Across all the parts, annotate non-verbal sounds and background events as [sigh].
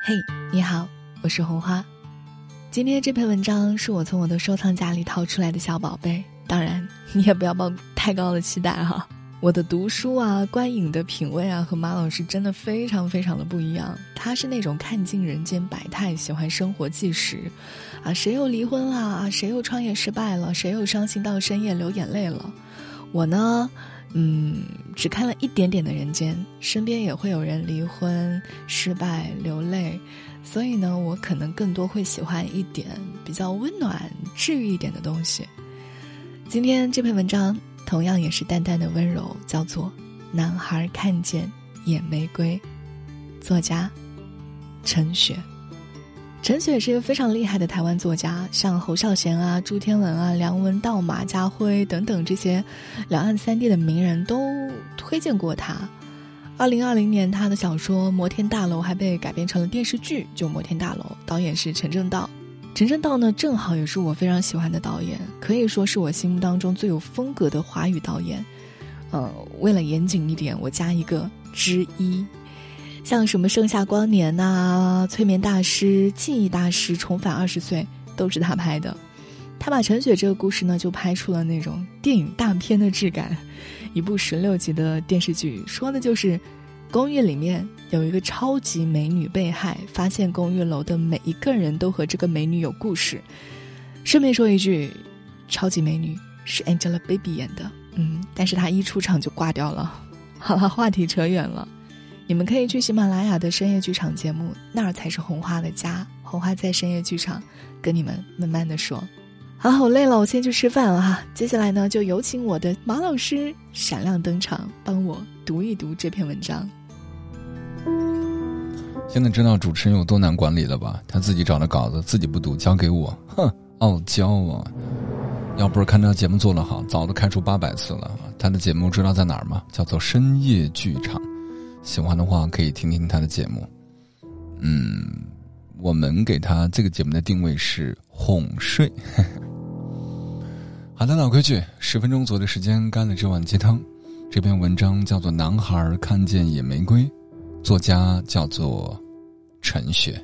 嘿，你好，我是红花。今天这篇文章是我从我的收藏夹里掏出来的小宝贝，当然你也不要抱太高的期待哈。我的读书啊、观影的品味啊，和马老师真的非常非常的不一样。他是那种看尽人间百态，喜欢生活纪实，啊，谁又离婚了？谁又创业失败了？谁又伤心到深夜流眼泪了？我呢？嗯，只看了一点点的人间，身边也会有人离婚、失败、流泪，所以呢，我可能更多会喜欢一点比较温暖、治愈一点的东西。今天这篇文章同样也是淡淡的温柔，叫做《男孩看见野玫瑰》，作家陈雪。陈雪是一个非常厉害的台湾作家，像侯孝贤啊、朱天文啊、梁文道、马家辉等等这些两岸三地的名人都推荐过他。二零二零年，他的小说《摩天大楼》还被改编成了电视剧，就《摩天大楼》，导演是陈正道。陈正道呢，正好也是我非常喜欢的导演，可以说是我心目当中最有风格的华语导演。呃，为了严谨一点，我加一个之一。像什么《盛夏光年》呐，《催眠大师》《记忆大师》《重返二十岁》都是他拍的。他把陈雪这个故事呢，就拍出了那种电影大片的质感。一部十六集的电视剧，说的就是公寓里面有一个超级美女被害，发现公寓楼的每一个人都和这个美女有故事。顺便说一句，超级美女是 Angelababy 演的，嗯，但是她一出场就挂掉了。[laughs] 好了，话题扯远了。你们可以去喜马拉雅的深夜剧场节目，那儿才是红花的家。红花在深夜剧场跟你们慢慢的说。好，好累了，我先去吃饭了哈。接下来呢，就有请我的马老师闪亮登场，帮我读一读这篇文章。现在知道主持人有多难管理了吧？他自己找的稿子自己不读，交给我，哼，傲娇啊！要不是看这节目做得好，早都开除八百次了。他的节目知道在哪儿吗？叫做深夜剧场。喜欢的话可以听听他的节目，嗯，我们给他这个节目的定位是哄睡。[laughs] 好的，老规矩，十分钟左右的时间干了这碗鸡汤。这篇文章叫做《男孩看见野玫瑰》，作家叫做陈雪。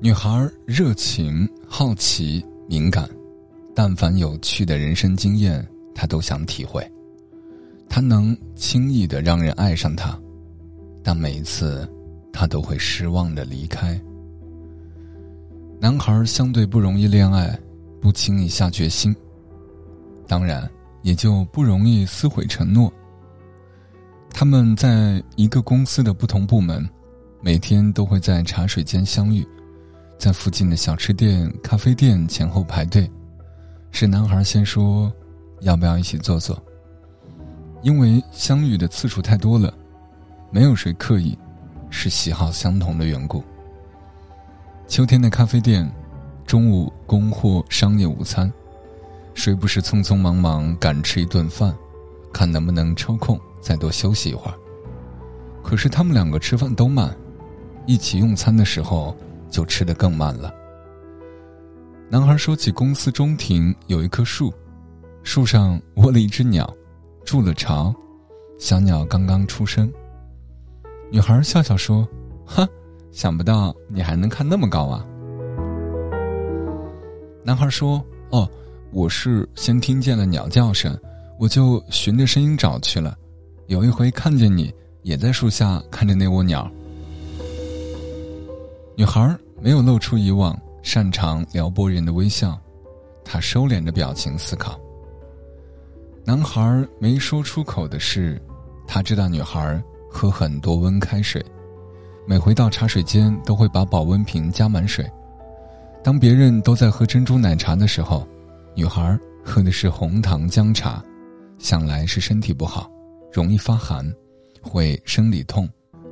女孩热情、好奇、敏感。但凡有趣的人生经验，他都想体会。他能轻易的让人爱上他，但每一次，他都会失望的离开。男孩相对不容易恋爱，不轻易下决心，当然也就不容易撕毁承诺。他们在一个公司的不同部门，每天都会在茶水间相遇，在附近的小吃店、咖啡店前后排队。是男孩先说：“要不要一起坐坐？”因为相遇的次数太多了，没有谁刻意，是喜好相同的缘故。秋天的咖啡店，中午供货商业午餐，谁不是匆匆忙忙赶吃一顿饭，看能不能抽空再多休息一会儿？可是他们两个吃饭都慢，一起用餐的时候就吃得更慢了。男孩说起公司中庭有一棵树，树上窝了一只鸟，筑了巢，小鸟刚刚出生。女孩笑笑说：“哈，想不到你还能看那么高啊。”男孩说：“哦，我是先听见了鸟叫声，我就循着声音找去了。有一回看见你也在树下看着那窝鸟。”女孩没有露出以往。擅长撩拨人的微笑，他收敛着表情思考。男孩没说出口的是，他知道女孩喝很多温开水，每回到茶水间都会把保温瓶加满水。当别人都在喝珍珠奶茶的时候，女孩喝的是红糖姜茶，想来是身体不好，容易发寒，会生理痛。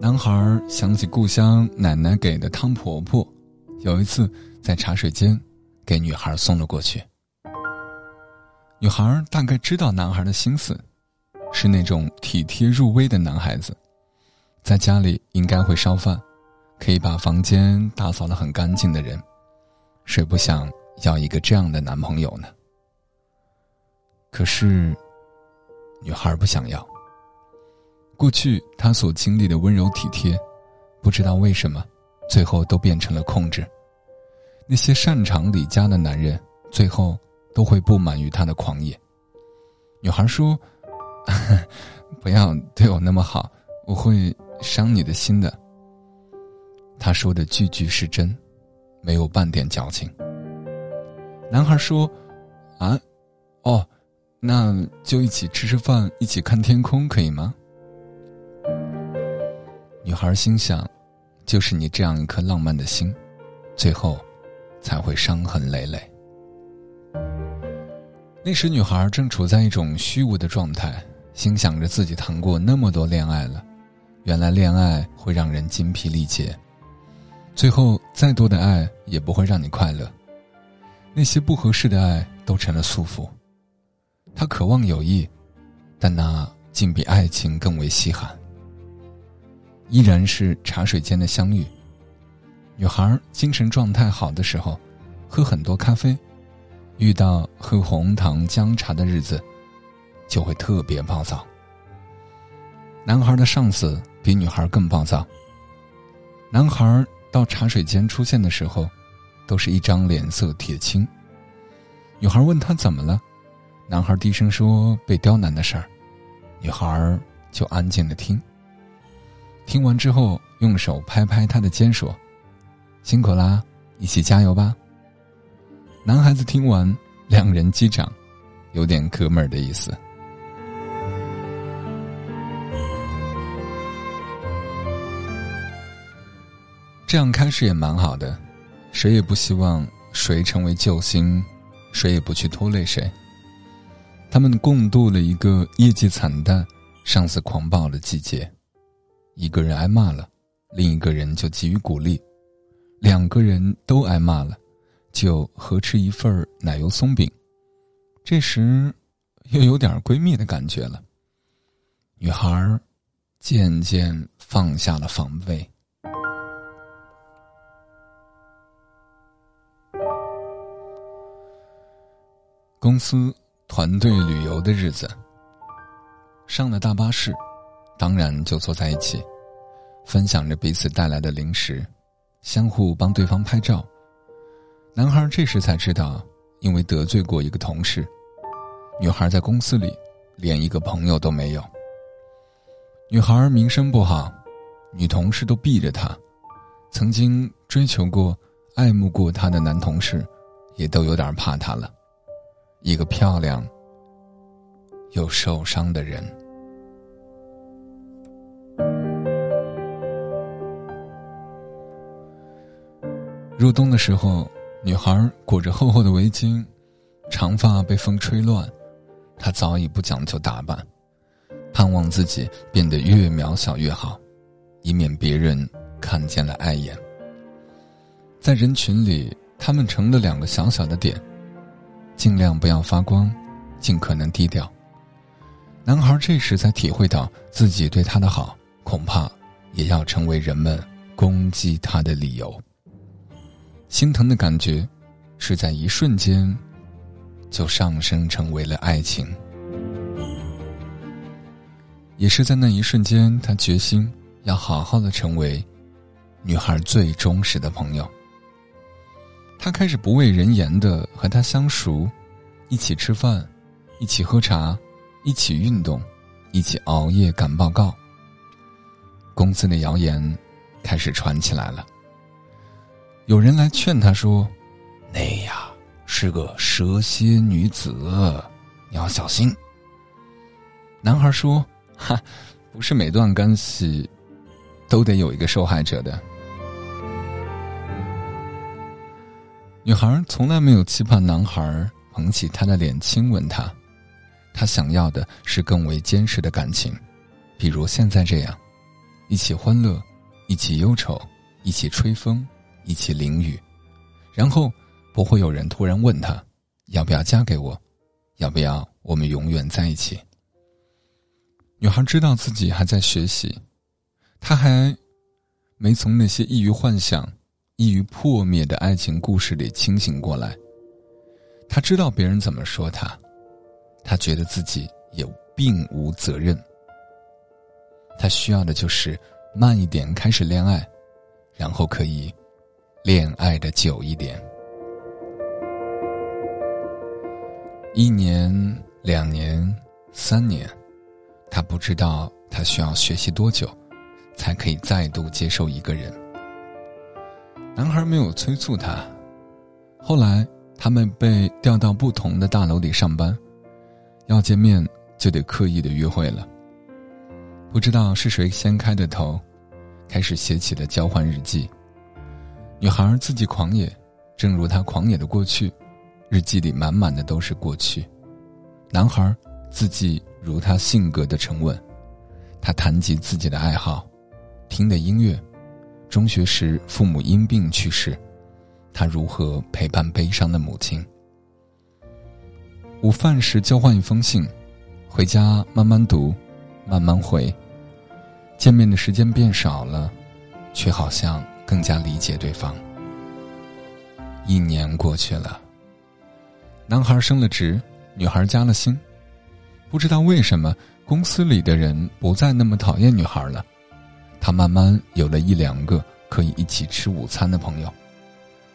男孩想起故乡奶奶给的汤婆婆，有一次。在茶水间，给女孩送了过去。女孩大概知道男孩的心思，是那种体贴入微的男孩子，在家里应该会烧饭，可以把房间打扫的很干净的人，谁不想要一个这样的男朋友呢？可是，女孩不想要，过去他所经历的温柔体贴，不知道为什么，最后都变成了控制。那些擅长理家的男人，最后都会不满于他的狂野。女孩说：“ [laughs] 不要对我那么好，我会伤你的心的。”他说的句句是真，没有半点矫情。男孩说：“啊，哦，那就一起吃吃饭，一起看天空，可以吗？”女孩心想：“就是你这样一颗浪漫的心，最后才会伤痕累累。”那时，女孩正处在一种虚无的状态，心想着自己谈过那么多恋爱了，原来恋爱会让人精疲力竭。最后，再多的爱也不会让你快乐。那些不合适的爱都成了束缚。他渴望友谊，但那竟比爱情更为稀罕。依然是茶水间的相遇。女孩精神状态好的时候，喝很多咖啡；遇到喝红糖姜茶的日子，就会特别暴躁。男孩的上司比女孩更暴躁。男孩。到茶水间出现的时候，都是一张脸色铁青。女孩问他怎么了，男孩低声说被刁难的事儿，女孩就安静的听。听完之后，用手拍拍他的肩说：“辛苦啦，一起加油吧。”男孩子听完，两人击掌，有点哥们儿的意思。这样开始也蛮好的，谁也不希望谁成为救星，谁也不去拖累谁。他们共度了一个业绩惨淡、上司狂暴的季节，一个人挨骂了，另一个人就给予鼓励；两个人都挨骂了，就合吃一份奶油松饼。这时，又有点闺蜜的感觉了。女孩渐渐放下了防备。公司团队旅游的日子，上了大巴士，当然就坐在一起，分享着彼此带来的零食，相互帮对方拍照。男孩这时才知道，因为得罪过一个同事，女孩在公司里连一个朋友都没有。女孩名声不好，女同事都避着她，曾经追求过、爱慕过她的男同事，也都有点怕她了。一个漂亮又受伤的人。入冬的时候，女孩裹着厚厚的围巾，长发被风吹乱，她早已不讲究打扮，盼望自己变得越渺小越好，以免别人看见了碍眼。在人群里，他们成了两个小小的点。尽量不要发光，尽可能低调。男孩这时才体会到，自己对他的好，恐怕也要成为人们攻击他的理由。心疼的感觉，是在一瞬间，就上升成为了爱情。也是在那一瞬间，他决心要好好的成为女孩最忠实的朋友。他开始不畏人言的和她相熟，一起吃饭，一起喝茶，一起运动，一起熬夜赶报告。公司的谣言开始传起来了。有人来劝他说：“那呀是个蛇蝎女子，你要小心。”男孩说：“哈，不是每段关系都得有一个受害者的。”女孩从来没有期盼男孩捧起她的脸亲吻她，她想要的是更为坚实的感情，比如现在这样，一起欢乐，一起忧愁，一起吹风，一起淋雨，然后不会有人突然问她，要不要嫁给我，要不要我们永远在一起。女孩知道自己还在学习，她还没从那些易于幻想。易于破灭的爱情故事里清醒过来，他知道别人怎么说他，他觉得自己也并无责任。他需要的就是慢一点开始恋爱，然后可以恋爱的久一点。一年、两年、三年，他不知道他需要学习多久，才可以再度接受一个人。男孩没有催促他。后来，他们被调到不同的大楼里上班，要见面就得刻意的约会了。不知道是谁先开的头，开始写起了交换日记。女孩自己狂野，正如她狂野的过去。日记里满满的都是过去，男孩自己如他性格的沉稳，他谈及自己的爱好，听的音乐，中学时父母因病去世，他如何陪伴悲伤的母亲。午饭时交换一封信，回家慢慢读，慢慢回。见面的时间变少了，却好像更加理解对方。一年过去了。男孩升了职，女孩加了薪，不知道为什么公司里的人不再那么讨厌女孩了。他慢慢有了一两个可以一起吃午餐的朋友，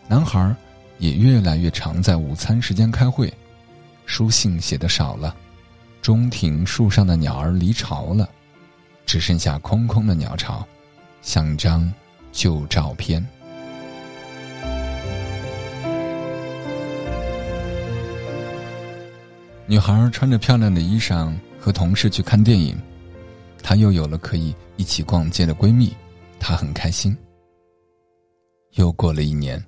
男孩也越来越常在午餐时间开会，书信写的少了，中庭树上的鸟儿离巢了，只剩下空空的鸟巢，像张旧照片。女孩穿着漂亮的衣裳和同事去看电影，她又有了可以一起逛街的闺蜜，她很开心。又过了一年，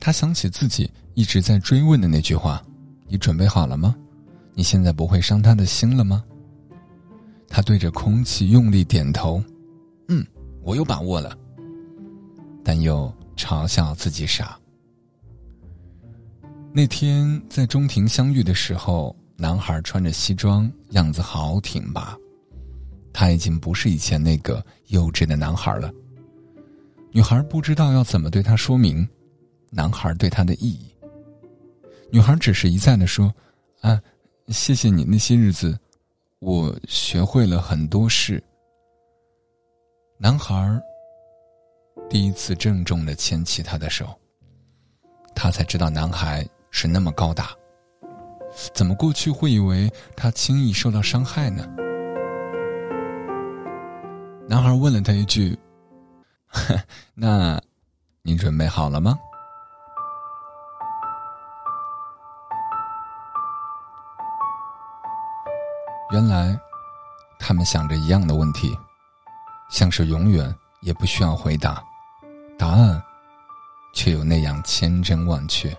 她想起自己一直在追问的那句话：“你准备好了吗？你现在不会伤他的心了吗？”她对着空气用力点头：“嗯，我有把握了。”但又嘲笑自己傻。那天在中庭相遇的时候，男孩穿着西装，样子好挺拔。他已经不是以前那个幼稚的男孩了。女孩不知道要怎么对他说明，男孩对她的意义。女孩只是一再的说：“啊，谢谢你那些日子，我学会了很多事。”男孩第一次郑重的牵起他的手，他才知道男孩。是那么高大，怎么过去会以为他轻易受到伤害呢？男孩问了他一句：“那，你准备好了吗？”原来，他们想着一样的问题，像是永远也不需要回答，答案，却又那样千真万确。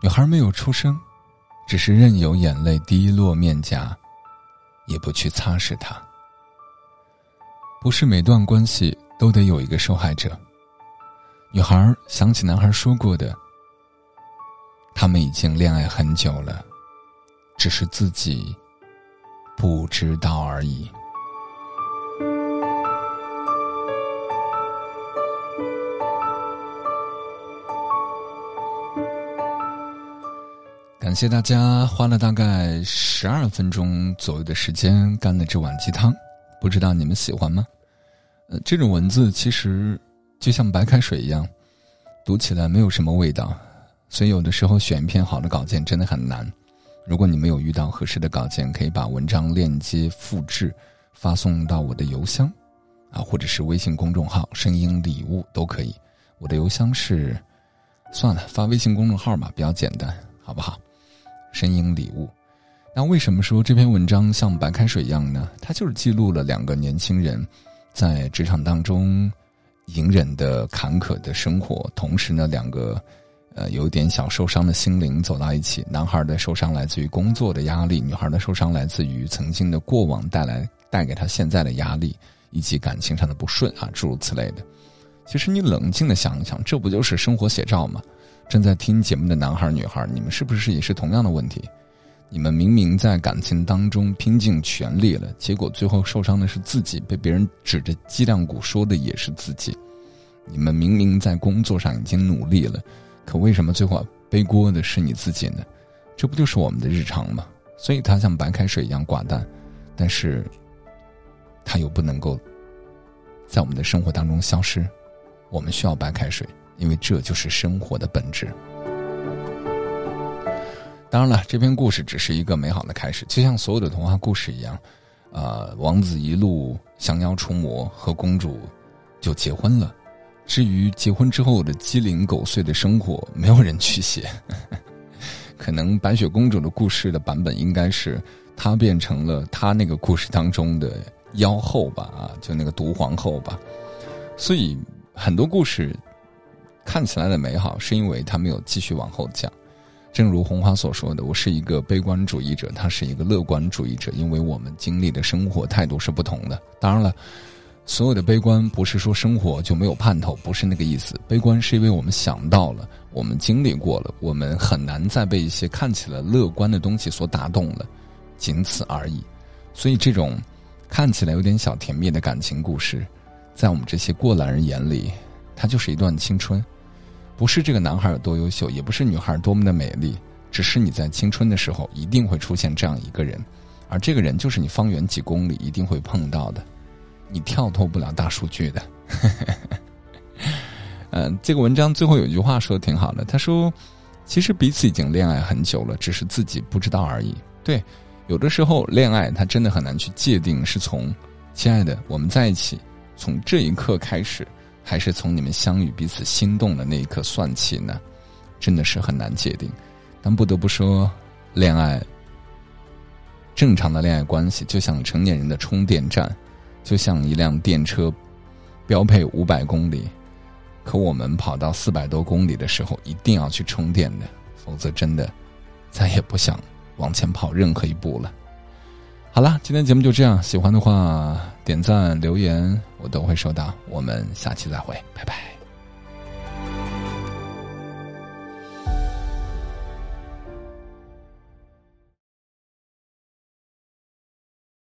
女孩没有出声，只是任由眼泪滴落面颊，也不去擦拭它。不是每段关系都得有一个受害者。女孩想起男孩说过的：“他们已经恋爱很久了，只是自己不知道而已。”感谢大家花了大概十二分钟左右的时间干了这碗鸡汤，不知道你们喜欢吗？呃，这种文字其实就像白开水一样，读起来没有什么味道，所以有的时候选一篇好的稿件真的很难。如果你没有遇到合适的稿件，可以把文章链接复制发送到我的邮箱，啊，或者是微信公众号“声音礼物”都可以。我的邮箱是，算了，发微信公众号吧，比较简单，好不好？声音礼物，那为什么说这篇文章像白开水一样呢？它就是记录了两个年轻人在职场当中隐忍的坎坷的生活，同时呢，两个呃有点小受伤的心灵走到一起。男孩的受伤来自于工作的压力，女孩的受伤来自于曾经的过往带来带给他现在的压力以及感情上的不顺啊，诸如此类的。其实你冷静的想一想，这不就是生活写照吗？正在听节目的男孩女孩，你们是不是也是同样的问题？你们明明在感情当中拼尽全力了，结果最后受伤的是自己，被别人指着脊梁骨说的也是自己。你们明明在工作上已经努力了，可为什么最后背锅的是你自己呢？这不就是我们的日常吗？所以它像白开水一样寡淡，但是它又不能够在我们的生活当中消失。我们需要白开水，因为这就是生活的本质。当然了，这篇故事只是一个美好的开始，就像所有的童话故事一样。呃，王子一路降妖除魔，和公主就结婚了。至于结婚之后的鸡零狗碎的生活，没有人去写。[laughs] 可能白雪公主的故事的版本应该是她变成了她那个故事当中的妖后吧？啊，就那个毒皇后吧。所以很多故事看起来的美好，是因为他没有继续往后讲。正如红花所说的，我是一个悲观主义者，他是一个乐观主义者，因为我们经历的生活态度是不同的。当然了，所有的悲观不是说生活就没有盼头，不是那个意思。悲观是因为我们想到了，我们经历过了，我们很难再被一些看起来乐观的东西所打动了，仅此而已。所以，这种看起来有点小甜蜜的感情故事，在我们这些过来人眼里，它就是一段青春。不是这个男孩有多优秀，也不是女孩多么的美丽，只是你在青春的时候一定会出现这样一个人，而这个人就是你方圆几公里一定会碰到的，你跳脱不了大数据的。嗯，[laughs] 这个文章最后有一句话说的挺好的，他说：“其实彼此已经恋爱很久了，只是自己不知道而已。”对，有的时候恋爱它真的很难去界定，是从“亲爱的，我们在一起”，从这一刻开始。还是从你们相遇、彼此心动的那一刻算起呢？真的是很难界定。但不得不说，恋爱正常的恋爱关系就像成年人的充电站，就像一辆电车，标配五百公里，可我们跑到四百多公里的时候，一定要去充电的，否则真的再也不想往前跑任何一步了。好了，今天节目就这样。喜欢的话，点赞留言我都会收到。我们下期再会，拜拜。